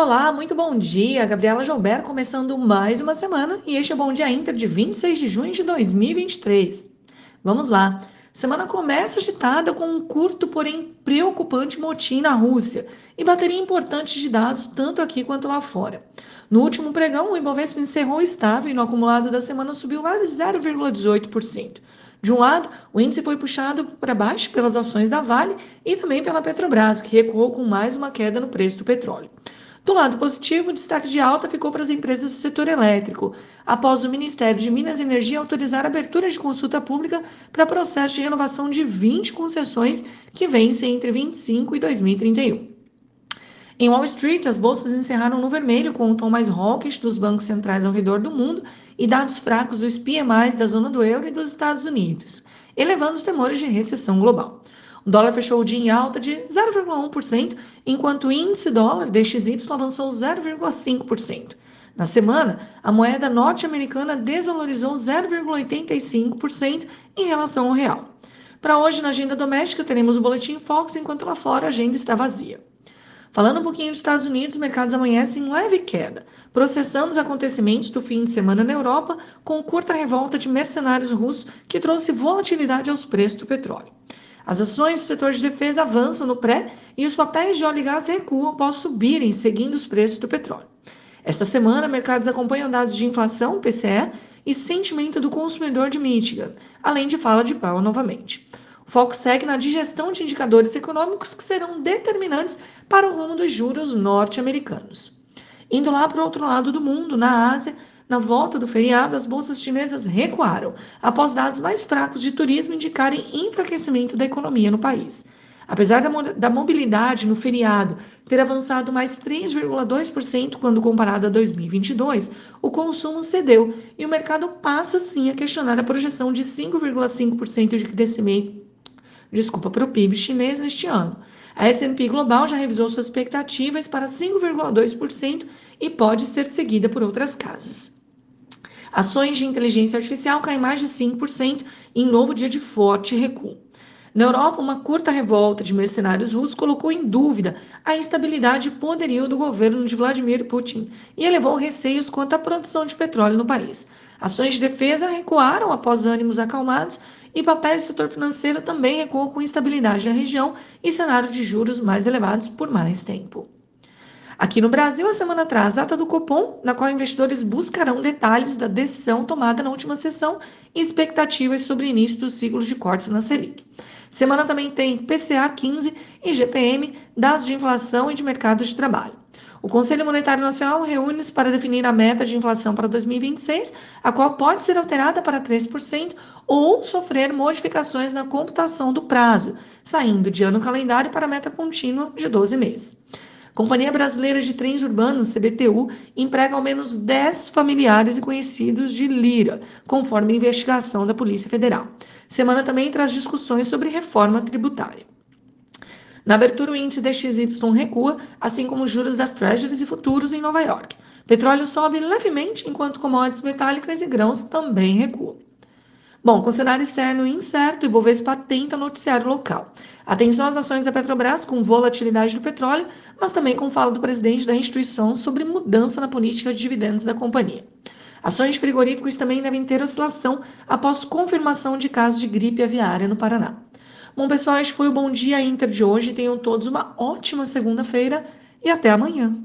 Olá, muito bom dia. Gabriela Joubert começando mais uma semana e este é o Bom Dia Inter de 26 de junho de 2023. Vamos lá. Semana começa agitada com um curto, porém preocupante motim na Rússia e bateria importante de dados tanto aqui quanto lá fora. No último pregão, o Ibovespa encerrou estável e no acumulado da semana subiu lá de 0,18%. De um lado, o índice foi puxado para baixo pelas ações da Vale e também pela Petrobras, que recuou com mais uma queda no preço do petróleo. Do lado positivo, o destaque de alta ficou para as empresas do setor elétrico, após o Ministério de Minas e Energia autorizar a abertura de consulta pública para processo de renovação de 20 concessões que vencem entre 25 e 2031. Em Wall Street, as bolsas encerraram no vermelho, com o tom mais hawkish dos bancos centrais ao redor do mundo e dados fracos dos PMIs da zona do euro e dos Estados Unidos, elevando os temores de recessão global. O dólar fechou o dia em alta de 0,1%, enquanto o índice dólar DXY avançou 0,5%. Na semana, a moeda norte-americana desvalorizou 0,85% em relação ao real. Para hoje, na agenda doméstica, teremos o Boletim Fox, enquanto lá fora a agenda está vazia. Falando um pouquinho dos Estados Unidos, os mercados amanhecem em leve queda, processando os acontecimentos do fim de semana na Europa, com curta revolta de mercenários russos que trouxe volatilidade aos preços do petróleo. As ações do setor de defesa avançam no pré e os papéis de óleo e gás recuam após subirem, seguindo os preços do petróleo. Esta semana, mercados acompanham dados de inflação, PCE, e sentimento do consumidor de Michigan, além de fala de Powell novamente. O foco segue na digestão de indicadores econômicos que serão determinantes para o rumo dos juros norte-americanos. Indo lá para o outro lado do mundo, na Ásia, na volta do feriado, as bolsas chinesas recuaram, após dados mais fracos de turismo indicarem enfraquecimento da economia no país. Apesar da, da mobilidade no feriado ter avançado mais 3,2% quando comparado a 2022, o consumo cedeu e o mercado passa sim a questionar a projeção de 5,5% de crescimento desculpa, para o PIB chinês neste ano. A S&P Global já revisou suas expectativas para 5,2% e pode ser seguida por outras casas. Ações de inteligência artificial caem mais de 5% em novo dia de forte recuo. Na Europa, uma curta revolta de mercenários russos colocou em dúvida a estabilidade e poderio do governo de Vladimir Putin e elevou receios quanto à produção de petróleo no país. Ações de defesa recuaram após ânimos acalmados e papéis do setor financeiro também recuam com instabilidade na região e cenário de juros mais elevados por mais tempo. Aqui no Brasil, a semana atrás, ata do Copom, na qual investidores buscarão detalhes da decisão tomada na última sessão e expectativas sobre início dos ciclos de cortes na Selic. Semana também tem PCA 15 e GPM, dados de inflação e de mercado de trabalho. O Conselho Monetário Nacional reúne-se para definir a meta de inflação para 2026, a qual pode ser alterada para 3% ou sofrer modificações na computação do prazo, saindo de ano calendário para a meta contínua de 12 meses. Companhia Brasileira de Trens Urbanos, CBTU, emprega ao menos 10 familiares e conhecidos de Lira, conforme investigação da Polícia Federal. Semana também traz discussões sobre reforma tributária. Na abertura, o índice DXY recua, assim como os juros das Treasuries e futuros em Nova York. Petróleo sobe levemente, enquanto commodities metálicas e grãos também recuam. Bom, com cenário externo incerto, e Bovespa tenta noticiário local. Atenção às ações da Petrobras com volatilidade do petróleo, mas também com fala do presidente da instituição sobre mudança na política de dividendos da companhia. Ações de frigoríficos também devem ter oscilação após confirmação de casos de gripe aviária no Paraná. Bom, pessoal, este foi o Bom Dia Inter de hoje. Tenham todos uma ótima segunda-feira e até amanhã.